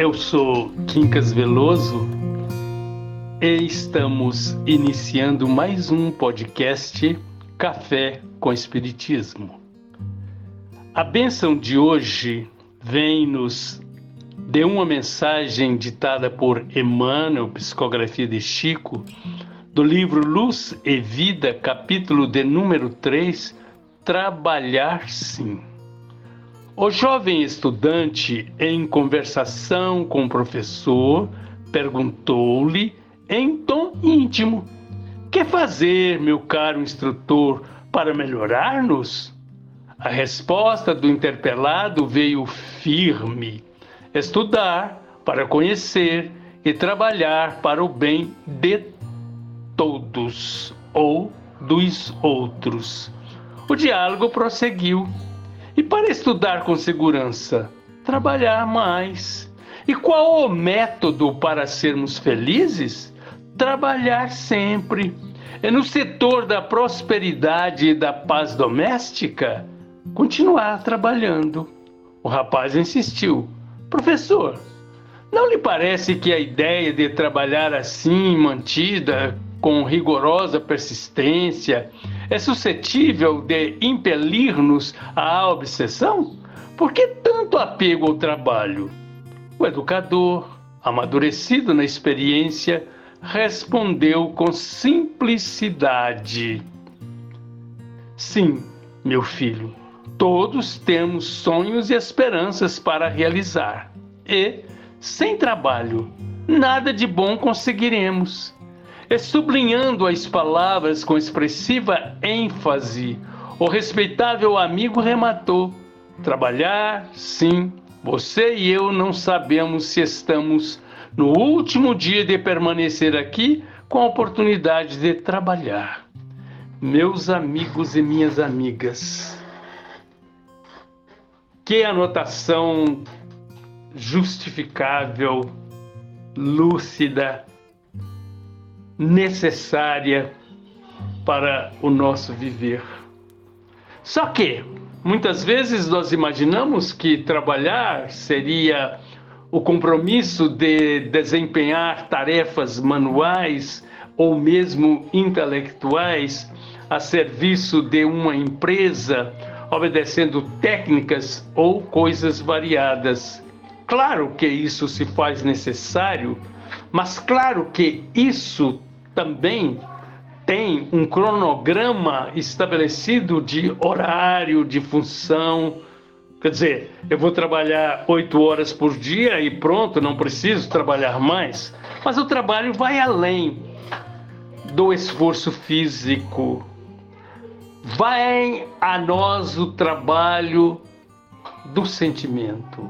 Eu sou Quincas Veloso e estamos iniciando mais um podcast Café com Espiritismo. A bênção de hoje vem-nos de uma mensagem ditada por Emmanuel, Psicografia de Chico, do livro Luz e Vida, capítulo de número 3, Trabalhar Sim. O jovem estudante, em conversação com o professor, perguntou-lhe em tom íntimo: Que fazer, meu caro instrutor, para melhorar-nos? A resposta do interpelado veio firme: estudar para conhecer e trabalhar para o bem de todos ou dos outros. O diálogo prosseguiu e para estudar com segurança, trabalhar mais. E qual o método para sermos felizes? Trabalhar sempre. É no setor da prosperidade e da paz doméstica, continuar trabalhando. O rapaz insistiu: Professor, não lhe parece que a ideia de trabalhar assim, mantida, com rigorosa persistência, é suscetível de impelir-nos à obsessão? Por que tanto apego ao trabalho? O educador, amadurecido na experiência, respondeu com simplicidade: Sim, meu filho, todos temos sonhos e esperanças para realizar, e, sem trabalho, nada de bom conseguiremos. E sublinhando as palavras com expressiva ênfase, o respeitável amigo rematou: Trabalhar, sim, você e eu não sabemos se estamos no último dia de permanecer aqui com a oportunidade de trabalhar. Meus amigos e minhas amigas, que anotação justificável, lúcida, necessária para o nosso viver. Só que muitas vezes nós imaginamos que trabalhar seria o compromisso de desempenhar tarefas manuais ou mesmo intelectuais a serviço de uma empresa, obedecendo técnicas ou coisas variadas. Claro que isso se faz necessário, mas claro que isso também tem um cronograma estabelecido de horário, de função. Quer dizer, eu vou trabalhar oito horas por dia e pronto, não preciso trabalhar mais. Mas o trabalho vai além do esforço físico. Vai a nós o trabalho do sentimento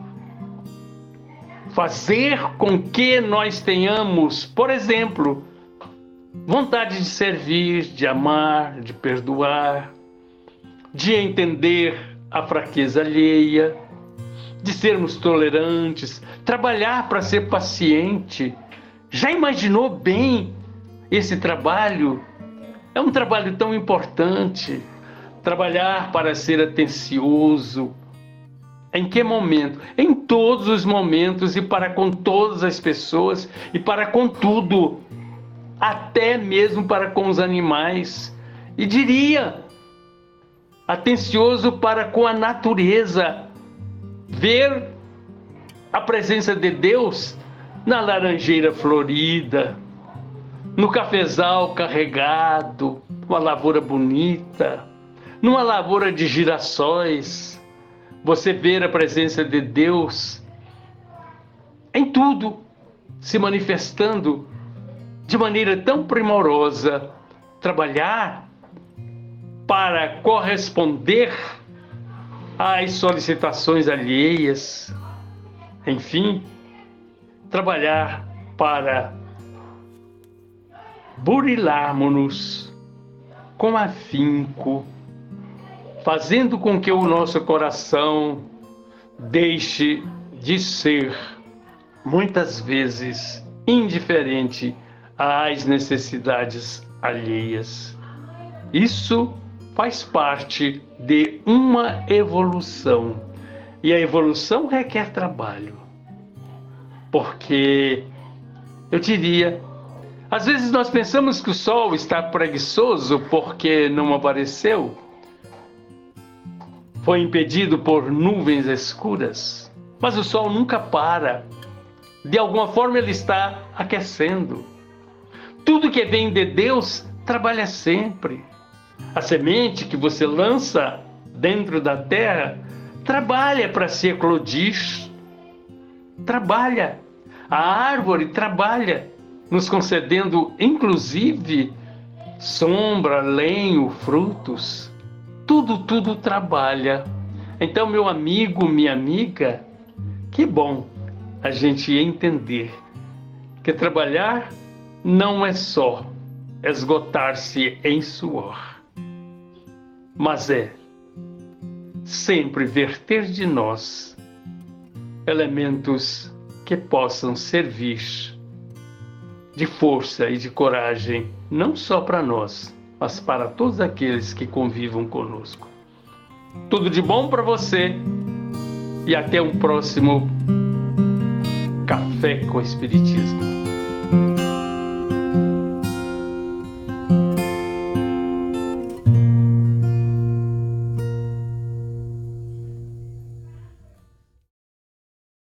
fazer com que nós tenhamos, por exemplo, vontade de servir, de amar, de perdoar, de entender a fraqueza alheia, de sermos tolerantes, trabalhar para ser paciente. Já imaginou bem esse trabalho? É um trabalho tão importante. Trabalhar para ser atencioso, em que momento? Em todos os momentos e para com todas as pessoas e para com tudo, até mesmo para com os animais. E diria, atencioso para com a natureza, ver a presença de Deus na laranjeira florida, no cafezal carregado, uma lavoura bonita, numa lavoura de girassóis você ver a presença de Deus em tudo se manifestando de maneira tão primorosa, trabalhar para corresponder às solicitações alheias, enfim, trabalhar para burilarmos-nos com afinco fazendo com que o nosso coração deixe de ser, muitas vezes, indiferente às necessidades alheias. Isso faz parte de uma evolução e a evolução requer trabalho. porque eu diria, às vezes nós pensamos que o sol está preguiçoso porque não apareceu, foi impedido por nuvens escuras, mas o sol nunca para. De alguma forma ele está aquecendo. Tudo que vem de Deus trabalha sempre. A semente que você lança dentro da terra trabalha para se eclodir. Trabalha. A árvore trabalha, nos concedendo inclusive sombra, lenho, frutos. Tudo, tudo trabalha. Então, meu amigo, minha amiga, que bom a gente entender que trabalhar não é só esgotar-se em suor, mas é sempre verter de nós elementos que possam servir de força e de coragem, não só para nós, mas para todos aqueles que convivam conosco. Tudo de bom para você e até um próximo Café com Espiritismo.